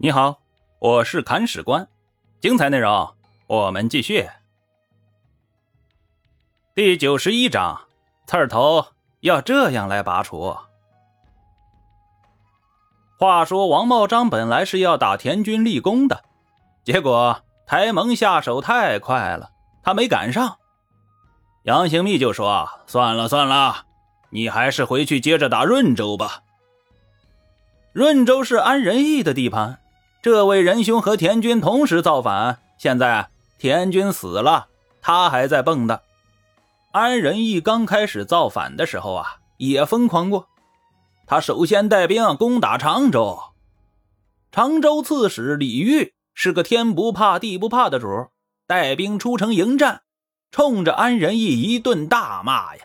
你好，我是砍史官，精彩内容我们继续。第九十一章，刺儿头要这样来拔除。话说王茂章本来是要打田军立功的，结果台盟下手太快了，他没赶上。杨行密就说：“算了算了，你还是回去接着打润州吧。润州是安仁义的地盘。”这位仁兄和田军同时造反，现在田军死了，他还在蹦跶。安仁义刚开始造反的时候啊，也疯狂过。他首先带兵攻打常州，常州刺史李煜是个天不怕地不怕的主，带兵出城迎战，冲着安仁义一顿大骂呀。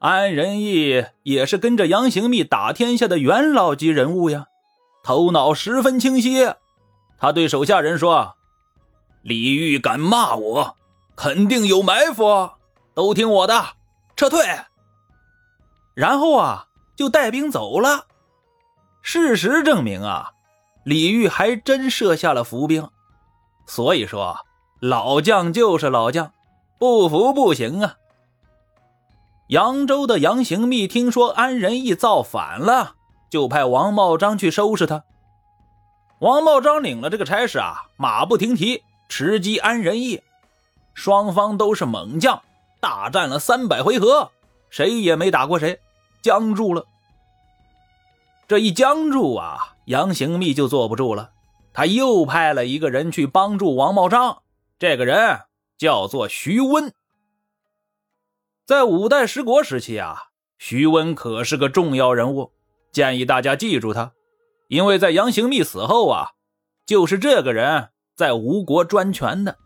安仁义也是跟着杨行密打天下的元老级人物呀。头脑十分清晰，他对手下人说：“李煜敢骂我，肯定有埋伏，都听我的，撤退。”然后啊，就带兵走了。事实证明啊，李煜还真设下了伏兵。所以说，老将就是老将，不服不行啊。扬州的杨行密听说安仁义造反了。就派王茂章去收拾他。王茂章领了这个差事啊，马不停蹄持机安仁义。双方都是猛将，大战了三百回合，谁也没打过谁，僵住了。这一僵住啊，杨行密就坐不住了，他又派了一个人去帮助王茂章。这个人叫做徐温。在五代十国时期啊，徐温可是个重要人物。建议大家记住他，因为在杨行密死后啊，就是这个人在吴国专权的。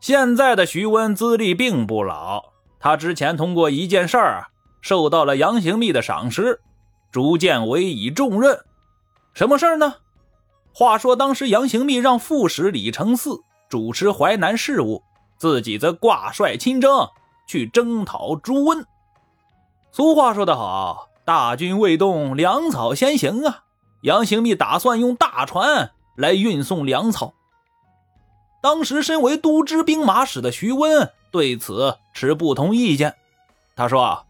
现在的徐温资历并不老，他之前通过一件事儿受到了杨行密的赏识，逐渐委以重任。什么事儿呢？话说当时杨行密让副使李承嗣主持淮南事务，自己则挂帅亲征去征讨朱温。俗话说得好。大军未动，粮草先行啊！杨行密打算用大船来运送粮草。当时身为都知兵马使的徐温对此持不同意见。他说：“啊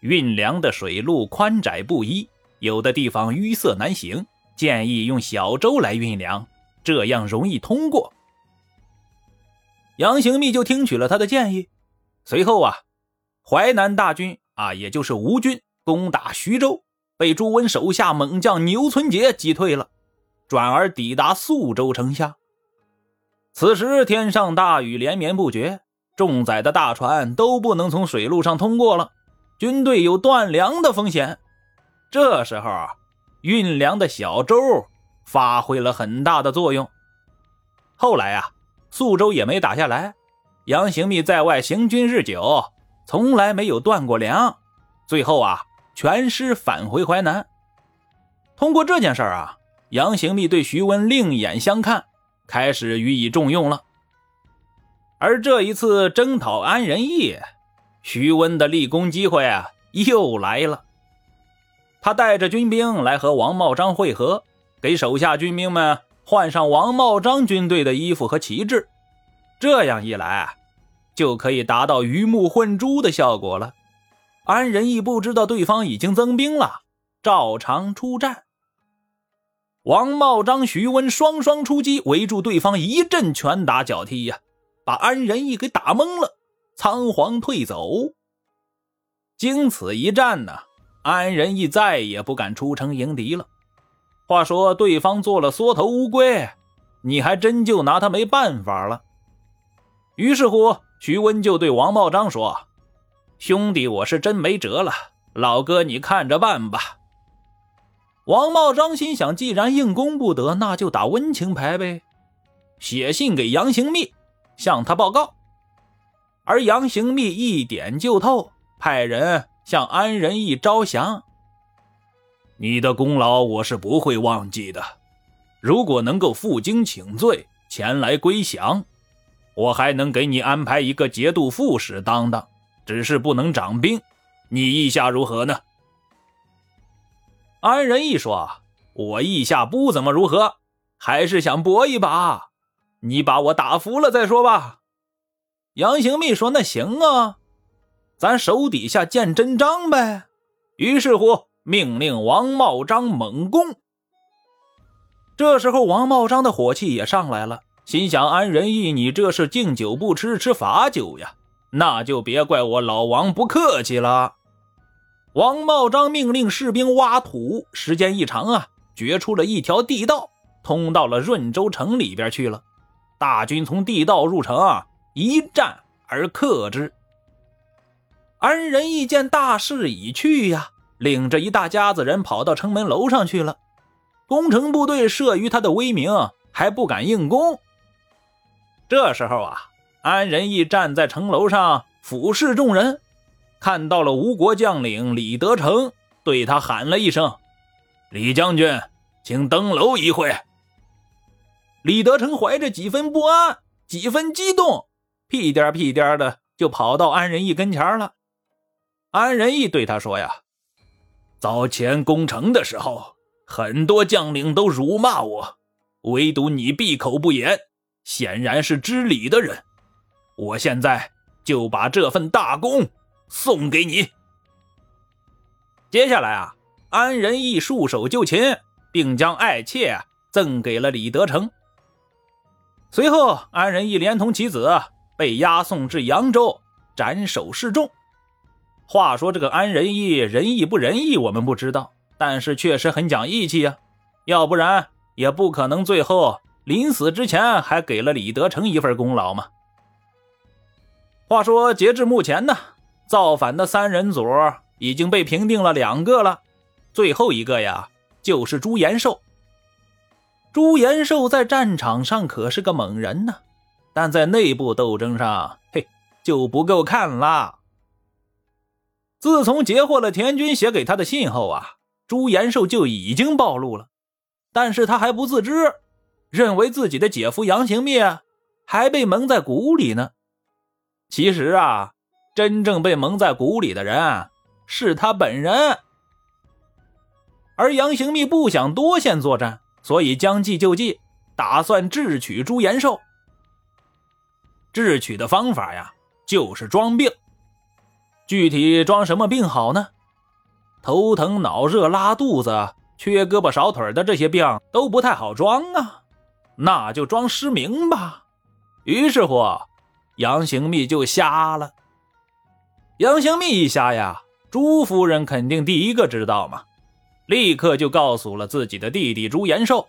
运粮的水路宽窄不一，有的地方淤塞难行，建议用小舟来运粮，这样容易通过。”杨行密就听取了他的建议。随后啊，淮南大军啊，也就是吴军。攻打徐州，被朱温手下猛将牛存杰击退了，转而抵达宿州城下。此时天上大雨连绵不绝，重载的大船都不能从水路上通过了，军队有断粮的风险。这时候，运粮的小舟发挥了很大的作用。后来啊，宿州也没打下来，杨行密在外行军日久，从来没有断过粮。最后啊。全师返回淮南。通过这件事儿啊，杨行密对徐温另眼相看，开始予以重用了。而这一次征讨安仁义，徐温的立功机会啊又来了。他带着军兵来和王茂章会合，给手下军兵们换上王茂章军队的衣服和旗帜。这样一来啊，就可以达到鱼目混珠的效果了。安仁义不知道对方已经增兵了，照常出战。王茂章、徐温双双出击，围住对方一阵拳打脚踢呀，把安仁义给打懵了，仓皇退走。经此一战呢，安仁义再也不敢出城迎敌了。话说对方做了缩头乌龟，你还真就拿他没办法了。于是乎，徐温就对王茂章说。兄弟，我是真没辙了，老哥你看着办吧。王茂章心想，既然硬攻不得，那就打温情牌呗，写信给杨行密，向他报告。而杨行密一点就透，派人向安仁义招降。你的功劳我是不会忘记的，如果能够负荆请罪，前来归降，我还能给你安排一个节度副使当当。只是不能掌兵，你意下如何呢？安仁义说：“我意下不怎么如何，还是想搏一把。你把我打服了再说吧。杨行密说：“那行啊，咱手底下见真章呗。”于是乎，命令王茂章猛攻。这时候，王茂章的火气也上来了，心想：“安仁义，你这是敬酒不吃吃罚酒呀？那就别怪我老王不客气了。”王茂章命令士兵挖土，时间一长啊，掘出了一条地道，通到了润州城里边去了。大军从地道入城啊，一战而克之。安仁义见大势已去呀，领着一大家子人跑到城门楼上去了。攻城部队慑于他的威名，还不敢硬攻。这时候啊，安仁义站在城楼上俯视众人。看到了吴国将领李德成，对他喊了一声：“李将军，请登楼一会。”李德成怀着几分不安，几分激动，屁颠屁颠的就跑到安仁义跟前了。安仁义对他说：“呀，早前攻城的时候，很多将领都辱骂我，唯独你闭口不言，显然是知礼的人。我现在就把这份大功。”送给你。接下来啊，安仁义束手就擒，并将爱妾赠给了李德成。随后，安仁义连同其子被押送至扬州，斩首示众。话说这个安仁义仁义不仁义，我们不知道，但是确实很讲义气呀，要不然也不可能最后临死之前还给了李德成一份功劳嘛。话说，截至目前呢。造反的三人组已经被平定了两个了，最后一个呀就是朱延寿。朱延寿在战场上可是个猛人呢，但在内部斗争上，嘿，就不够看了。自从截获了田军写给他的信后啊，朱延寿就已经暴露了，但是他还不自知，认为自己的姐夫杨行密还被蒙在鼓里呢。其实啊。真正被蒙在鼓里的人是他本人，而杨行密不想多线作战，所以将计就计，打算智取朱延寿。智取的方法呀，就是装病。具体装什么病好呢？头疼、脑热、拉肚子、缺胳膊少腿的这些病都不太好装啊，那就装失明吧。于是乎，杨行密就瞎了。杨行密一瞎呀，朱夫人肯定第一个知道嘛，立刻就告诉了自己的弟弟朱延寿。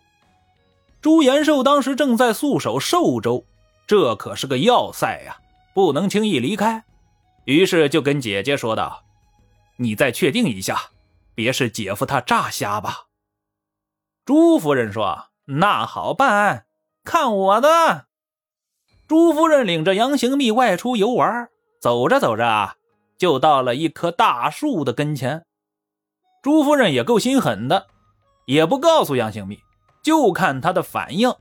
朱延寿当时正在戍守寿州，这可是个要塞呀，不能轻易离开。于是就跟姐姐说道：“你再确定一下，别是姐夫他诈瞎吧？”朱夫人说：“那好办，看我的。”朱夫人领着杨行密外出游玩，走着走着啊。就到了一棵大树的跟前，朱夫人也够心狠的，也不告诉杨行密，就看他的反应。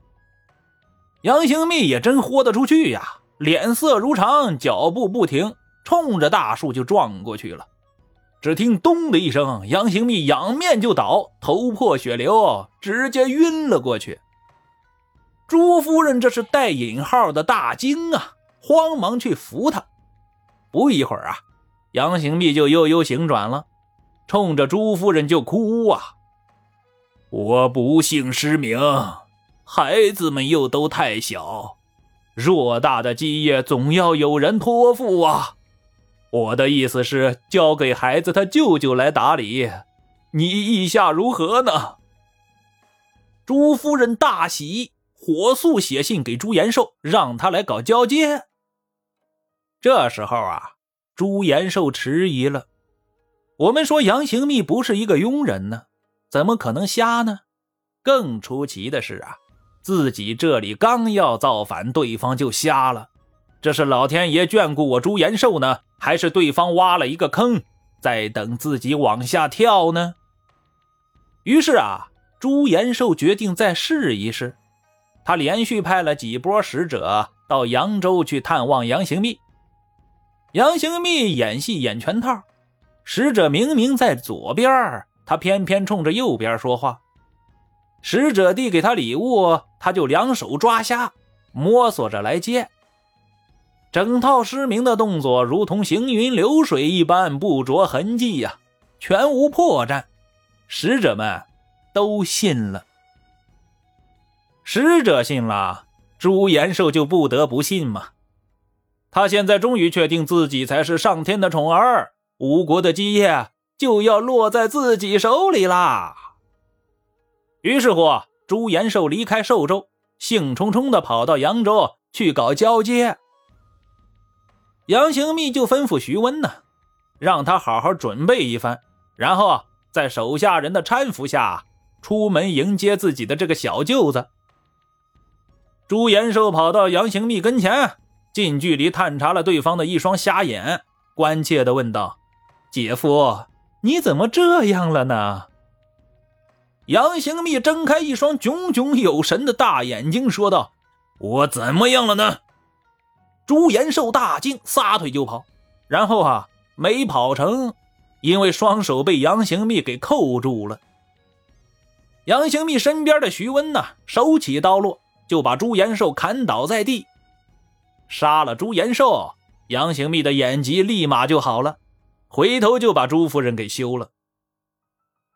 杨行密也真豁得出去呀，脸色如常，脚步不停，冲着大树就撞过去了。只听“咚”的一声，杨行密仰面就倒，头破血流，直接晕了过去。朱夫人这是带引号的大惊啊，慌忙去扶他。不一会儿啊。杨行密就悠悠醒转了，冲着朱夫人就哭啊！我不幸失明，孩子们又都太小，偌大的基业总要有人托付啊！我的意思是交给孩子他舅舅来打理，你意下如何呢？朱夫人大喜，火速写信给朱延寿，让他来搞交接。这时候啊。朱延寿迟疑了。我们说杨行密不是一个庸人呢，怎么可能瞎呢？更出奇的是啊，自己这里刚要造反，对方就瞎了。这是老天爷眷顾我朱延寿呢，还是对方挖了一个坑，在等自己往下跳呢？于是啊，朱延寿决定再试一试。他连续派了几波使者到扬州去探望杨行密。杨行密演戏演全套，使者明明在左边，他偏偏冲着右边说话。使者递给他礼物，他就两手抓瞎，摸索着来接。整套失明的动作如同行云流水一般，不着痕迹呀，全无破绽。使者们都信了。使者信了，朱延寿就不得不信嘛。他现在终于确定自己才是上天的宠儿，吴国的基业就要落在自己手里啦。于是乎，朱延寿离开寿州，兴冲冲地跑到扬州去搞交接。杨行密就吩咐徐温呢，让他好好准备一番，然后在手下人的搀扶下出门迎接自己的这个小舅子。朱延寿跑到杨行密跟前，近距离探查了对方的一双瞎眼，关切地问道：“姐夫，你怎么这样了呢？”杨行密睁开一双炯炯有神的大眼睛，说道：“我怎么样了呢？”朱延寿大惊，撒腿就跑，然后啊，没跑成，因为双手被杨行密给扣住了。杨行密身边的徐温呢，手起刀落，就把朱延寿砍倒在地，杀了朱延寿。杨行密的眼疾立马就好了，回头就把朱夫人给休了。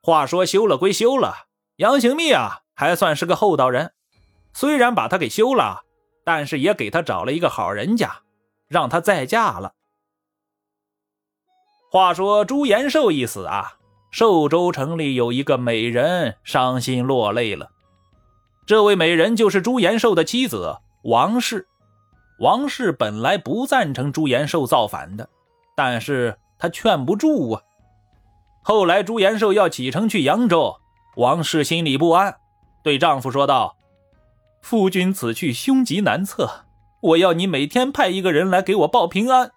话说休了归休了，杨行密啊，还算是个厚道人，虽然把他给休了。但是也给他找了一个好人家，让他再嫁了。话说朱延寿一死啊，寿州城里有一个美人伤心落泪了。这位美人就是朱延寿的妻子王氏。王氏本来不赞成朱延寿造反的，但是他劝不住啊。后来朱延寿要启程去扬州，王氏心里不安，对丈夫说道。夫君此去凶吉难测，我要你每天派一个人来给我报平安。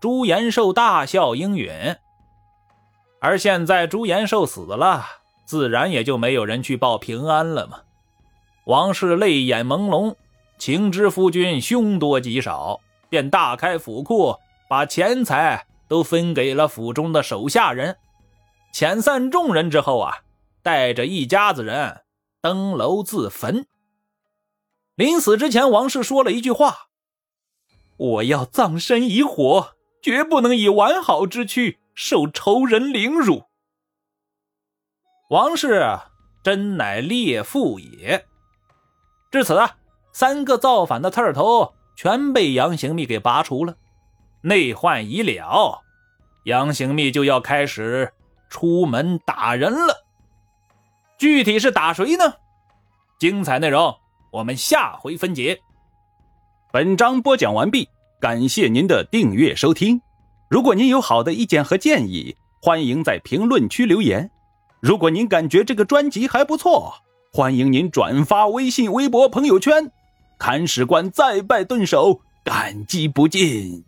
朱延寿大笑应允。而现在朱延寿死了，自然也就没有人去报平安了嘛。王氏泪眼朦胧，情知夫君凶多吉少，便大开府库，把钱财都分给了府中的手下人。遣散众人之后啊，带着一家子人登楼自焚。临死之前，王氏说了一句话：“我要葬身以火，绝不能以完好之躯受仇人凌辱。”王氏真乃烈妇也。至此啊，三个造反的刺儿头全被杨行密给拔除了，内患已了，杨行密就要开始出门打人了。具体是打谁呢？精彩内容。我们下回分解。本章播讲完毕，感谢您的订阅收听。如果您有好的意见和建议，欢迎在评论区留言。如果您感觉这个专辑还不错，欢迎您转发微信、微博、朋友圈。看史官再拜顿首，感激不尽。